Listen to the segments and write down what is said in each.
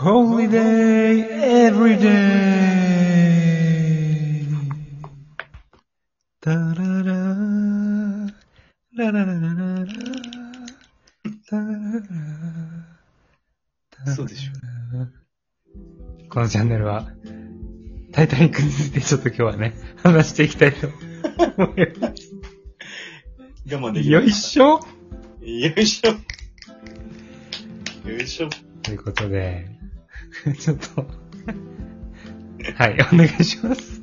Holiday every day. タララララララララタララそうでしょこのチャンネルは、タイタニックについてちょっと今日はね、話していきたいと思います。我慢できよいしょょ。よいしょ。よいしょ。ということで、ちょっと、はい、お願いします。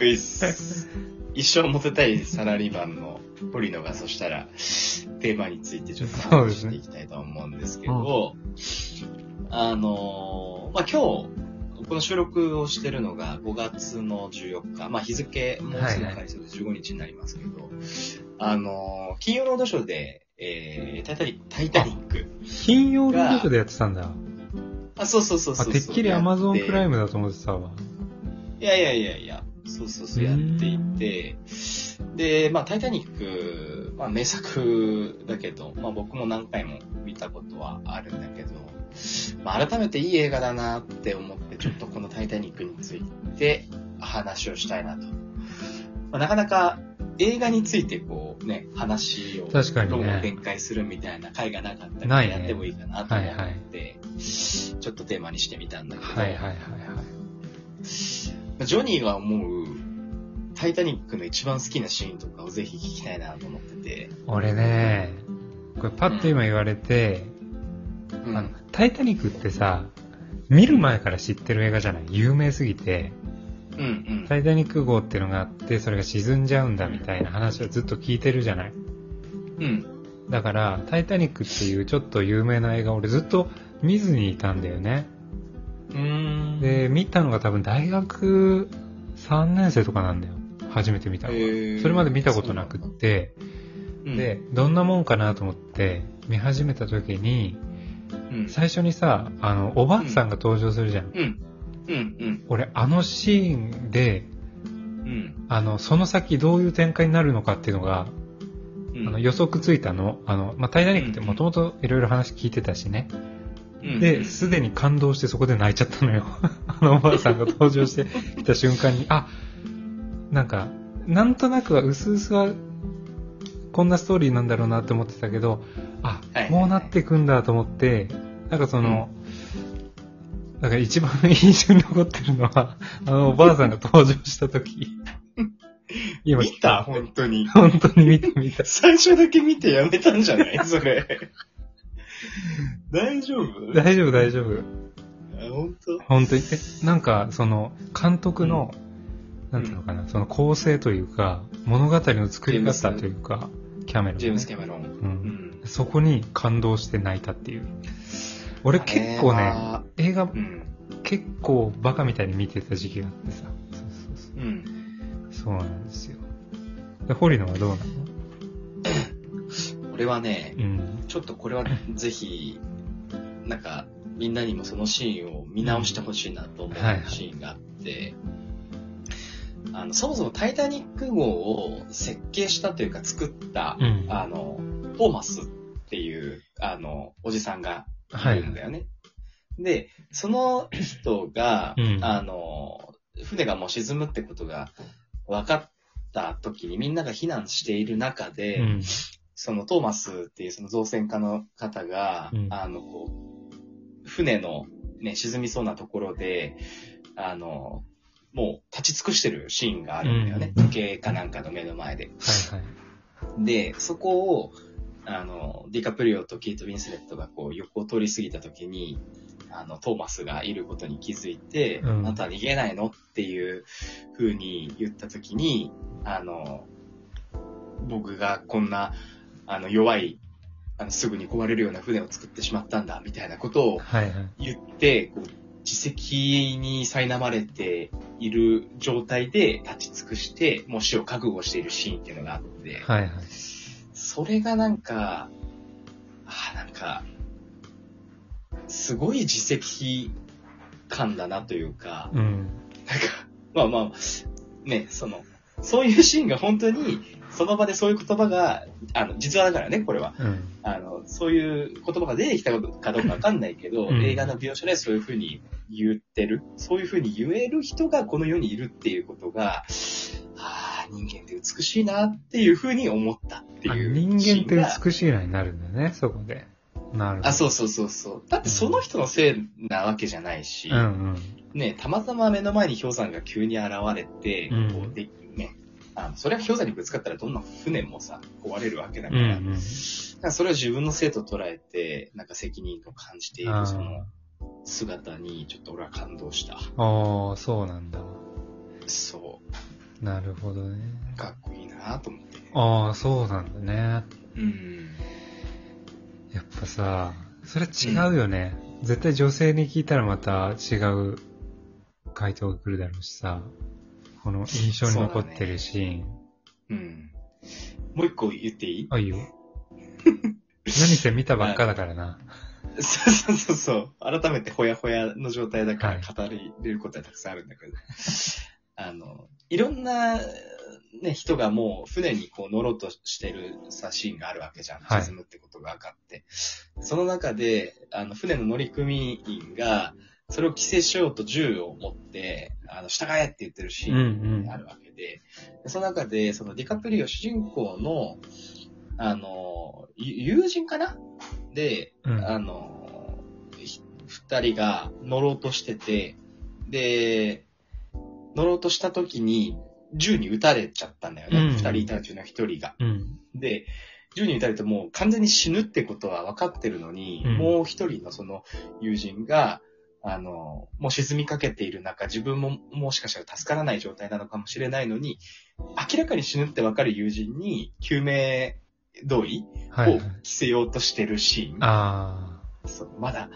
ういっす。一生モテたいサラリーマンの堀野がそしたら、テーマについてちょっと話していきたいと思うんですけど、あのーまあ、今日、この収録をしてるのが5月の14日、まあ、日付もうすぐ開催で15日になりますけど、あのー金曜ロードショーで、えー、タイタニタイタニック。金曜ロードショーでやってたんだ。あ、そうそうそうあ、そう。てっきりアマゾンプライム。ムだと思ってたわ。いやいやいやいや、そうそうそうやっていて、で、まあ、タイタニック、まあ、名作だけど、まあ、僕も何回も見たことはあるんだけど、まあ、改めていい映画だなって思って、ちょっとこのタイタニックについて話をしたいなと。まあ、なかなか映画についてこうね、話を、確かにね。論を展開するみたいな回がなかったり、ないね。やってもいいかなと思って、ちょっとテーマにしてみたんだけど、はいはいはいはい。ジョニーが思う、タイタニックの一番好きなシーンとかをぜひ聞きたいなと思ってて。俺ね、これパッと今言われて、うん。あの、タイタニックってさ、見る前から知ってる映画じゃない？有名すぎて、うんうん。タイタニック号っていうのがあって、それが沈んじゃうんだみたいな話をずっと聞いてるじゃない？うん。だから、タイタニックっていうちょっと有名な映画俺ずっと見ずにいたんだよね。うーん。で、見たのが多分大学3年生とかなんだよ。初めて見たのが。それまで見たことなくって、うん、で、どんなもんかなと思って見始めた時に、うん。最初にさ、あの、おばあさんが登場するじゃん。うん。うん。うん。俺、あのシーンで、うん。あの、その先どういう展開になるのかっていうのが、うん。あの予測ついたの。あの、まあ、タイタニックってもともといろいろ話聞いてたしね。うんで、すでに感動してそこで泣いちゃったのよ。あのおばあさんが登場してきた瞬間に、あ、なんか、なんとなくは、うすうすは、こんなストーリーなんだろうなって思ってたけど、あはい、もうなってくんだと思って、なんかその、なんか一番印象に残ってるのは、あのおばあさんが登場した時。今見た？本当に。本当に見てみた。最初だけ見てやめたんじゃない？それ。大丈夫？大丈夫大丈夫。あ本当？本当に？え、なんか、その、監督の、なんていうのかな、その構成というか、物語の作り方というか、キャメロン、ね。ジェームス・キャメロン。う。うんん。そこに感動して泣いたっていう。俺結構ね、映画うん。結構バカみたいに見てた時期があってさ。そうそうそう。うん。そうなんですよ。で、堀野はどうなの？俺はね、うん。ちょっとこれはぜひ、なんか、みんなにもそのシーンを見直してほしいなと思うはいはいシーンがあって、あの、そもそもタイタニック号を設計したというか作った、うんあの、トーマスっていう、あの、おじさんがはいいるんだよね。で、その人が、うんあの、船がもう沈むってことが分かった時にみんなが避難している中で、うん。そのトーマスっていうその造船家の方が、うんあの、こう、船のね、沈みそうなところで、あの、もう立ち尽くしてるシーンがあるんだよね。うん時計かなんかの目の前で。はいはい。で、そこを、あの、ディカプリオとキート・ウィンスレットがこう横を通り過ぎた時に、あの、トーマスがいることに気づいて、うんあなたは逃げないのっていう風に言った時に、あの、僕がこんな、あの、弱い、あの、すぐに壊れるような船を作ってしまったんだ、みたいなことをはいはい。言って、こう自責に苛まれている状態で立ち尽くして、もう死を覚悟しているシーンっていうのがあって、はいはい。それがなんか、あなんか、すごい自責感だなというか、うん。なんか、まあまあ、ね、その、そういうシーンが本当に、その場でそういう言葉が、あの、実話だからね、これは。うん。あの、そういう言葉が出てきたかどうかわかんないけど、うん映画の描写でそういう風に言ってる、そういう風に言える人がこの世にいるっていうことが、はあ、人間って美しいなっていう風に思ったってあいう人間って美しいなになるんだよね、そこで。なるほど。あ、そうそうそうそう。だってその人のせいなわけじゃないし、うんうん。ね、たまたま目の前に氷山が急に現れて、うんこうでね、あのそれは氷山にぶつかったらどんな船もさ、壊れるわけだかうんら、うん。なんかそれを自分のせいと捉えて、なんか責任を感じているあその姿に、ちょっと俺は感動した。ああ、そうなんだ。そなるほどね。う、かっこいいなと思って。ああ、そうなんだね。うん。やっぱさ、それ違うよね。絶対女性に聞いたらまた違う回答が来るだろうしさ。この印象に残ってるシーン。うん。もう一個言っていい？あ、いいよ。何せ見たばっかだからな。そうそうそうそう。改めてほやほやの状態だかはいら語れることはたくさんあるんだけど。あの、いろんな、ね、人がもう船にこう乗ろうとしてるさ、シーンがあるわけじゃん。はい沈むってことが分かって。その中で、あの、船の乗組員が、それを規制しようと銃を持って、あの、従えって言ってるシーンがあるわけで、でその中で、そのディカプリオ主人公の、あの、ゆ友人かな？で、うん。あの、ひ二人が乗ろうとしてて、で、乗ろうとした時に、銃に撃たれちゃったんだよね。うん二、人いたうちの一人が。うん。で、銃に撃たれてもう完全に死ぬってことは分かってるのに、うんもう一人のその友人が、あの、もう沈みかけている中、自分ももしかしたら助からない状態なのかもしれないのに、明らかに死ぬって分かる友人に救命同意はい、をはい。着せようとしてるシーン。あそうまだ、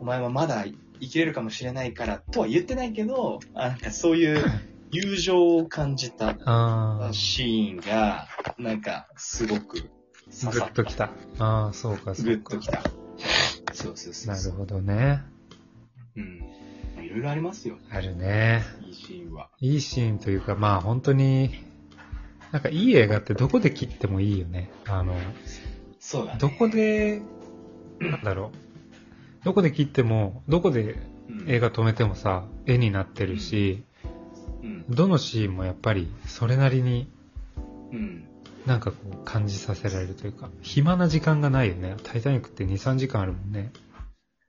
お前はまだ生きれるかもしれないからとは言ってないけど、あなんかそういう友情を感じた。シーンが、なんかすごく刺グッときた。ああ、そうか、そうか。グッときた。そうそうそう。なるほどね。うん。まあいろいろありますよ。あるね。いいシーンは。いいシーンというか、まあ本当に、なんかいい映画ってどこで切ってもいいよね。あの、そうだね。どこで、なんだろう。どこで切っても、どこでうん映画止めてもさ、絵になってるし、うん。どのシーンもやっぱりそれなりにうん。なんかこう感じさせられるというか、暇な時間がないよね。タイタニックって2、3時間あるもんね。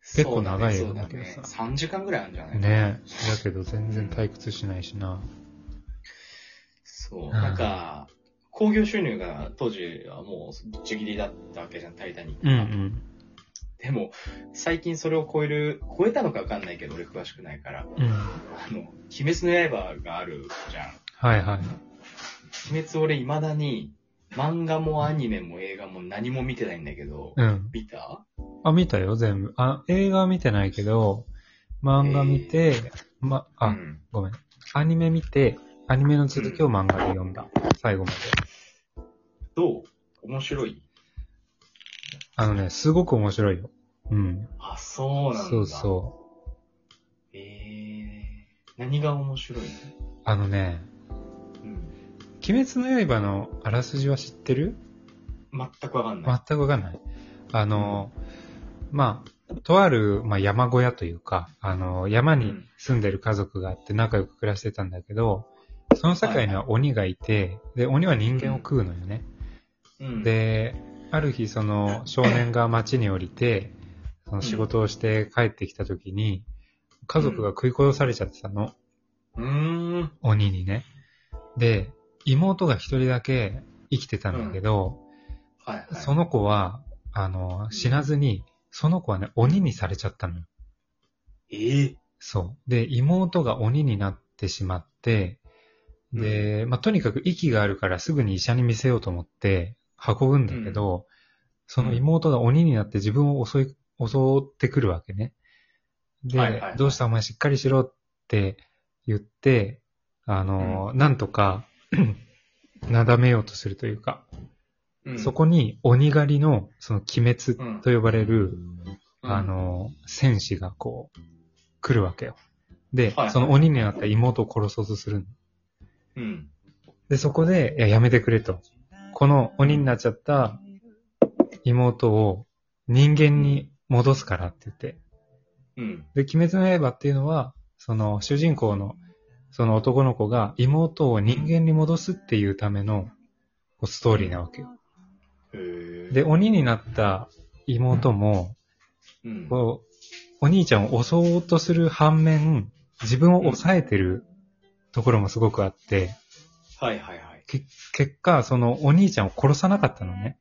結構長い映画だね。3時間ぐらいあるんじゃないねだけど全然退屈しないしな。そう。んなんか、興行収入が当時はもうちぎりだったわけじゃん、タイタニックが。うんうん。でも、最近それを超える、超えたのかわかんないけど、俺詳しくないから。うん。あの、鬼滅の刃があるじゃん。はいはい。鬼滅俺未だに、漫画もアニメも映画も何も見てないんだけど、うん。見た？あ、見たよ、全部。あ、映画は見てないけど、漫画見て、ま、あ、うんごめん。アニメ見て、アニメの続きを漫画で読んだ。最後まで。どう？面白い？あのね、すごく面白いよ。うん。あ、そうなんだ。そうそう。ええー、何が面白いの？あのね、うん。鬼滅の刃のあらすじは知ってる？全くわかんない。全くわかんない。あの、まあ、とある、まあ、山小屋というか、あの、山に住んでる家族があって仲良く暮らしてたんだけど、その境には鬼がいて、で、鬼は人間を食うのよね。うん、で、ある日、その少年が町に降りて、その仕事をして帰ってきた時に、家族が食い殺されちゃってたの。うーん。鬼にね。で、妹が一人だけ生きてたんだけど、はいはい。その子は、あの、死なずに、その子はね、鬼にされちゃったのよ。え？えそう。で、妹が鬼になってしまって、で、まあ、とにかく息があるからすぐに医者に見せようと思って運ぶんだけど、その妹が鬼になって自分を襲い、襲ってくるわけね。で、はいはいはいどうしたお前しっかりしろって言って、あの、なんとか、なだめようとするというか、うんそこに鬼狩りの、その鬼滅と呼ばれる、うんあ、の、戦士がこう、来るわけよ。で、はいはいその鬼になった妹を殺そうとするの。うん。で、そこで、いや、やめてくれと。この鬼になっちゃった妹を人間に戻すからって言って。うん。で、鬼滅の刃っていうのは、その主人公のその男の子が妹を人間に戻すっていうためのストーリーなわけよ。で、、鬼になった妹も、うん。こう、お兄ちゃんを襲おうとする反面、自分を抑えてるところもすごくあって、はいはいはい。け結果、そのお兄ちゃんを殺さなかったのね。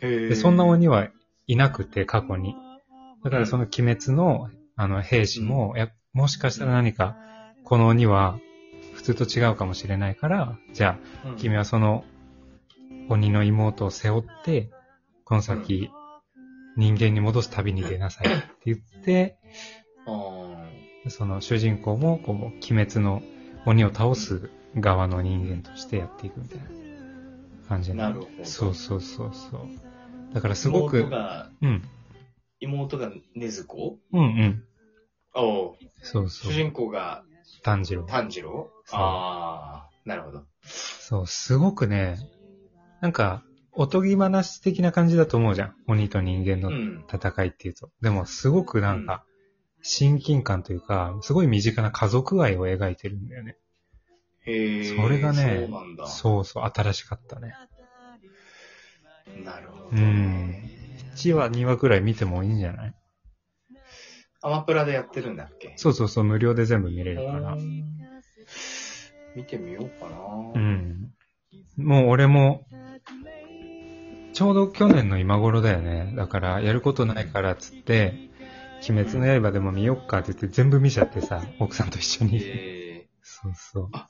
で、そんな鬼はいなくて、過去に。だからその鬼滅の、あの、兵士も、やもしかしたら何か、この鬼は普通と違うかもしれないから、じゃあ、うん。君はその鬼の妹を背負って、この先、人間に戻す旅に出なさいって言って、あその主人公も、こう、鬼滅の鬼を倒す側の人間としてやっていくみたいな感じーなるほど。そうそうそうそう。だからすごく、妹が、うん、妹が禰豆子？うんうん。おうそうそう。主人公が炭治郎。炭治郎？ああ、なるほど。そう、すごくね、なんか、おとぎ話的な感じだと思うじゃん。鬼と人間のうん。戦いっていうと。でも、すごくなんか、親近感というか、すごい身近な家族愛を描いてるんだよね。へえ。それがねそうなんだ。そうそう、新しかったね。なるほど。うん。1話、2話くらい見てもいいんじゃない？アマプラでやってるんだっけ？そうそうそう、無料で全部見れるからう。ん見てみようかな。うん。もう俺も、ちょうど去年の今頃だよね。だから、やることないからっつって、鬼滅の刃でも見よっかって言って全部見ちゃってさ、奥さんと一緒に。えそうそう。ー、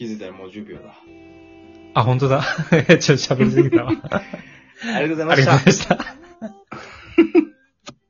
気づいたらもう10秒だ。あ、本当だ。ちょっと喋りすぎたわ。ありがとうございありがとうございまました。した。